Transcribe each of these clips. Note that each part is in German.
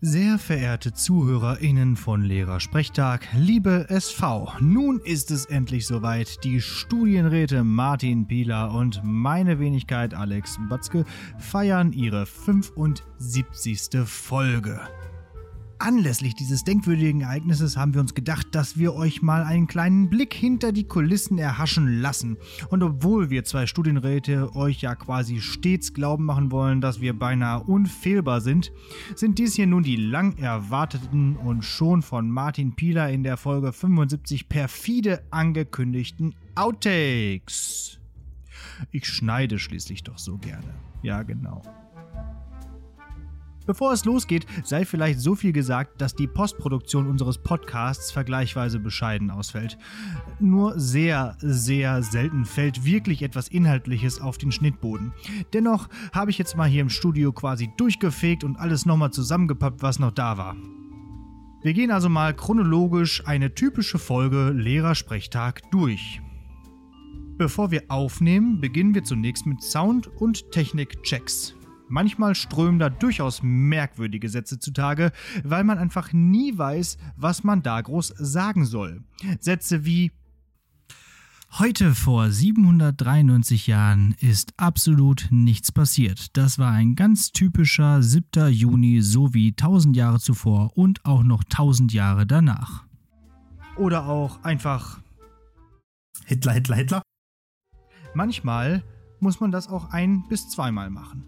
Sehr verehrte ZuhörerInnen von Lehrersprechtag, liebe SV, nun ist es endlich soweit. Die Studienräte Martin Pieler und meine Wenigkeit Alex Batzke feiern ihre 75. Folge. Anlässlich dieses denkwürdigen Ereignisses haben wir uns gedacht, dass wir euch mal einen kleinen Blick hinter die Kulissen erhaschen lassen. Und obwohl wir zwei Studienräte euch ja quasi stets glauben machen wollen, dass wir beinahe unfehlbar sind, sind dies hier nun die lang erwarteten und schon von Martin Pieler in der Folge 75 perfide angekündigten Outtakes. Ich schneide schließlich doch so gerne. Ja, genau. Bevor es losgeht, sei vielleicht so viel gesagt, dass die Postproduktion unseres Podcasts vergleichsweise bescheiden ausfällt. Nur sehr, sehr selten fällt wirklich etwas Inhaltliches auf den Schnittboden. Dennoch habe ich jetzt mal hier im Studio quasi durchgefegt und alles nochmal zusammengepappt, was noch da war. Wir gehen also mal chronologisch eine typische Folge Lehrersprechtag durch. Bevor wir aufnehmen, beginnen wir zunächst mit Sound- und Technik-Checks. Manchmal strömen da durchaus merkwürdige Sätze zutage, weil man einfach nie weiß, was man da groß sagen soll. Sätze wie Heute vor 793 Jahren ist absolut nichts passiert. Das war ein ganz typischer 7. Juni, so wie 1000 Jahre zuvor und auch noch 1000 Jahre danach. Oder auch einfach Hitler, Hitler, Hitler. Manchmal muss man das auch ein bis zweimal machen.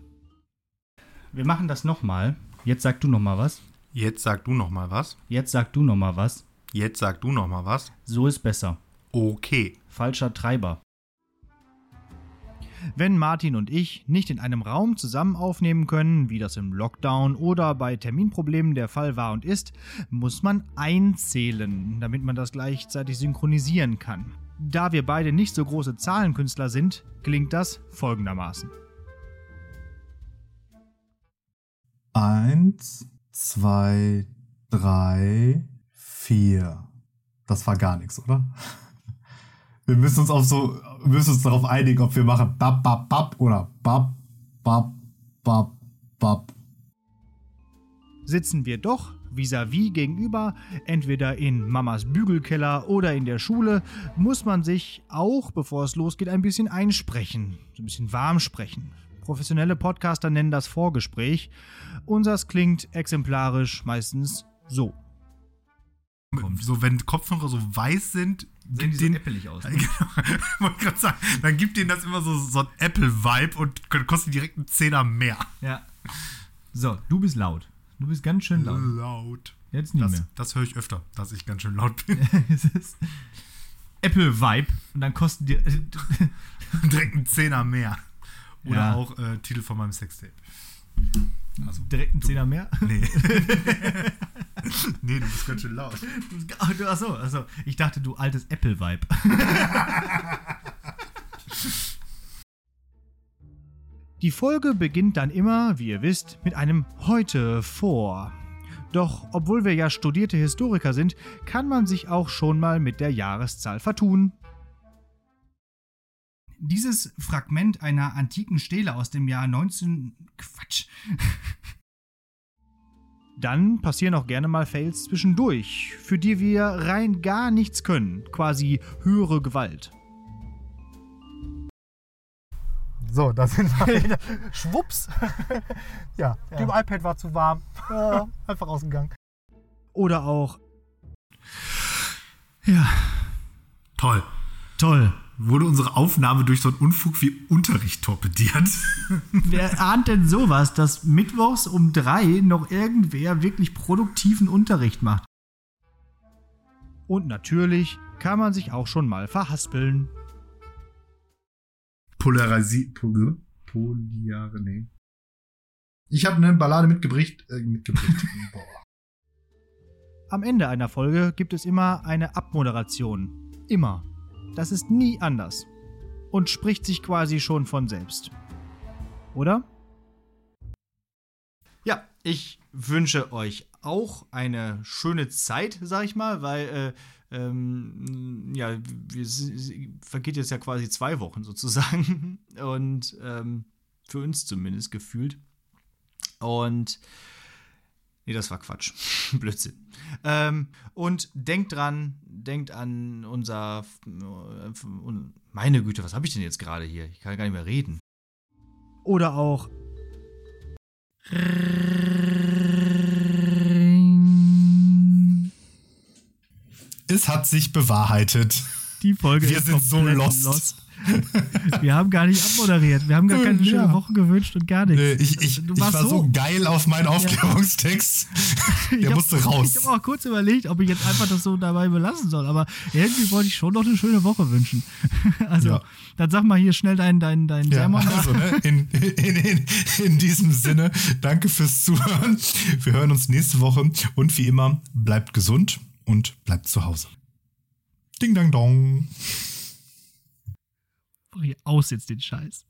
Wir machen das nochmal. Jetzt sag du nochmal was. Jetzt sag du noch mal was. Jetzt sag du nochmal was. Jetzt sag du noch mal was. So ist besser. Okay. Falscher Treiber. Wenn Martin und ich nicht in einem Raum zusammen aufnehmen können, wie das im Lockdown oder bei Terminproblemen der Fall war und ist, muss man einzählen, damit man das gleichzeitig synchronisieren kann. Da wir beide nicht so große Zahlenkünstler sind, klingt das folgendermaßen. Eins, zwei, drei, vier. Das war gar nichts, oder? Wir müssen uns auf so, müssen uns darauf einigen, ob wir machen bap, bap, bap oder bap, bap, bap, bap. Sitzen wir doch vis-à-vis gegenüber, entweder in Mamas Bügelkeller oder in der Schule, muss man sich auch, bevor es losgeht, ein bisschen einsprechen, so ein bisschen warm sprechen. Professionelle Podcaster nennen das Vorgespräch. Unsers klingt exemplarisch meistens so. So, wenn Kopfhörer so weiß sind, Sehen die so äppelig aus. Ne? Genau, wollte gerade sagen, dann gibt denen das immer so, so ein Apple-Vibe und kostet direkt einen Zehner mehr. Ja. So, du bist laut. Du bist ganz schön laut. Laut. Jetzt nicht Das, mehr. das höre ich öfter, dass ich ganz schön laut bin. es ist Apple Vibe und dann kosten dir. direkt einen Zehner mehr. Oder Ja. auch äh, Titel von meinem Sextape. Also, direkt einen Zehner mehr. nee. nee, du bist ganz schön laut. Du- Achso, achso. Ich dachte, du altes Apple Vibe. Die Folge beginnt dann immer, wie ihr wisst, mit einem Heute vor. Doch obwohl wir ja studierte Historiker sind, kann man sich auch schon mal mit der Jahreszahl vertun. Dieses Fragment einer antiken Stele aus dem Jahr 19. Quatsch. Dann passieren auch gerne mal Fails zwischendurch, für die wir rein gar nichts können. Quasi höhere Gewalt. So, da sind wir wieder. Schwupps. ja, dem iPad war zu warm. Ja, einfach ausgegangen. Oder auch. Ja, Toll. toll. Wurde unsere Aufnahme durch so einen Unfug wie Unterricht torpediert? Wer ahnt denn sowas, dass mittwochs um drei noch irgendwer wirklich produktiven Unterricht macht? Und natürlich kann man sich auch schon mal verhaspeln. Polarisi... Pol Poliare... Nee. Ich habe eine Ballade mitgebracht. Äh, mitgebracht. Boah. Am Ende einer Folge gibt es immer eine Abmoderation. Immer. Das ist nie anders. Und spricht sich quasi schon von selbst. Oder? Ja, ich wünsche euch auch eine schöne Zeit, sag ich mal, weil äh, ähm, ja, vergeht jetzt ja quasi zwei Wochen sozusagen. Und ähm, für uns zumindest gefühlt. Und Nee, das war Quatsch. Blödsinn. Ähm, und denkt dran, denkt an unser. Äh, meine Güte, was habe ich denn jetzt gerade hier? Ich kann gar nicht mehr reden. Oder auch. Es hat sich bewahrheitet. Die Folge Wir ist sind so komplett lost. Wir haben gar nicht abmoderiert. Wir haben gar keine schöne Ja. Woche gewünscht und gar nichts. Ich, ich, Du ich warst war so geil auf meinen Aufklärungstext. Ich Der hab- musste raus. Ich habe auch kurz überlegt, ob ich jetzt einfach das so dabei belassen soll. Aber irgendwie wollte ich schon noch eine schöne Woche wünschen. Also, Ja. dann sag mal hier schnell dein, dein, dein Ja, Sermon. also, ne, in, in, in, in diesem Sinne, danke fürs Zuhören. Wir hören uns nächste Woche und wie immer, bleibt gesund und bleibt zu Hause. Ding dang dong. Mach hier aus jetzt den Scheiß.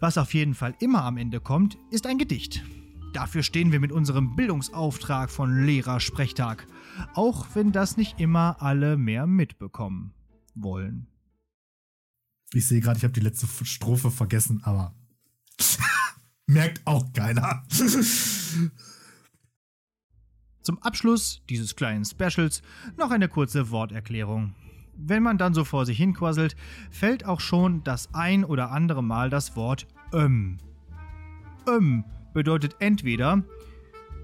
Was auf jeden Fall immer am Ende kommt, ist ein Gedicht. Dafür stehen wir mit unserem Bildungsauftrag von Lehrersprechtag. Auch wenn das nicht immer alle mehr mitbekommen wollen. Ich sehe gerade, ich habe die letzte Strophe vergessen, aber merkt auch keiner. Zum Abschluss dieses kleinen Specials noch eine kurze Worterklärung. Wenn man dann so vor sich hinquasselt, fällt auch schon das ein oder andere Mal das Wort öm. Öm bedeutet entweder,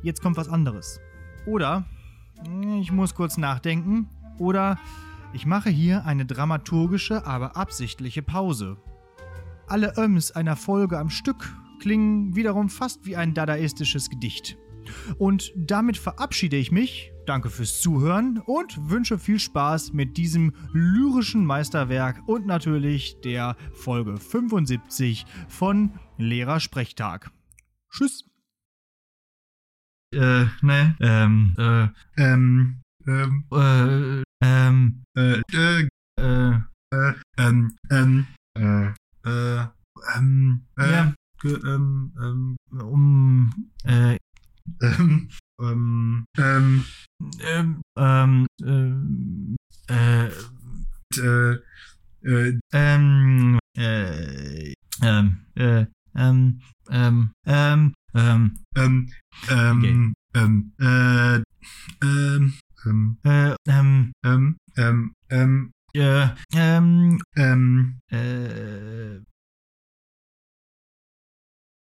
jetzt kommt was anderes. Oder, ich muss kurz nachdenken. Oder, ich mache hier eine dramaturgische, aber absichtliche Pause. Alle Öms einer Folge am Stück klingen wiederum fast wie ein dadaistisches Gedicht. Und damit verabschiede ich mich. Danke fürs Zuhören und wünsche viel Spaß mit diesem lyrischen Meisterwerk und natürlich der Folge 75 von Lehrersprechtag. Tschüss. Äh, ne, ähm, äh, ähm, ähm, äh, ähm, äh, äh, äh, äh, ähm, ähm, äh, äh, ähm, äh, ähm, ähm, um, äh, ähm, ähm, ähm, ähm, ähm, ähm, äh, äh, äh, ähm, äh, ähm, äh, ähm, ähm, ähm, ähm, ähm, ähm, ähm, äh, ähm, ähm, äh, ähm, ähm, ähm, ähm, äh, ähm, ähm, äh,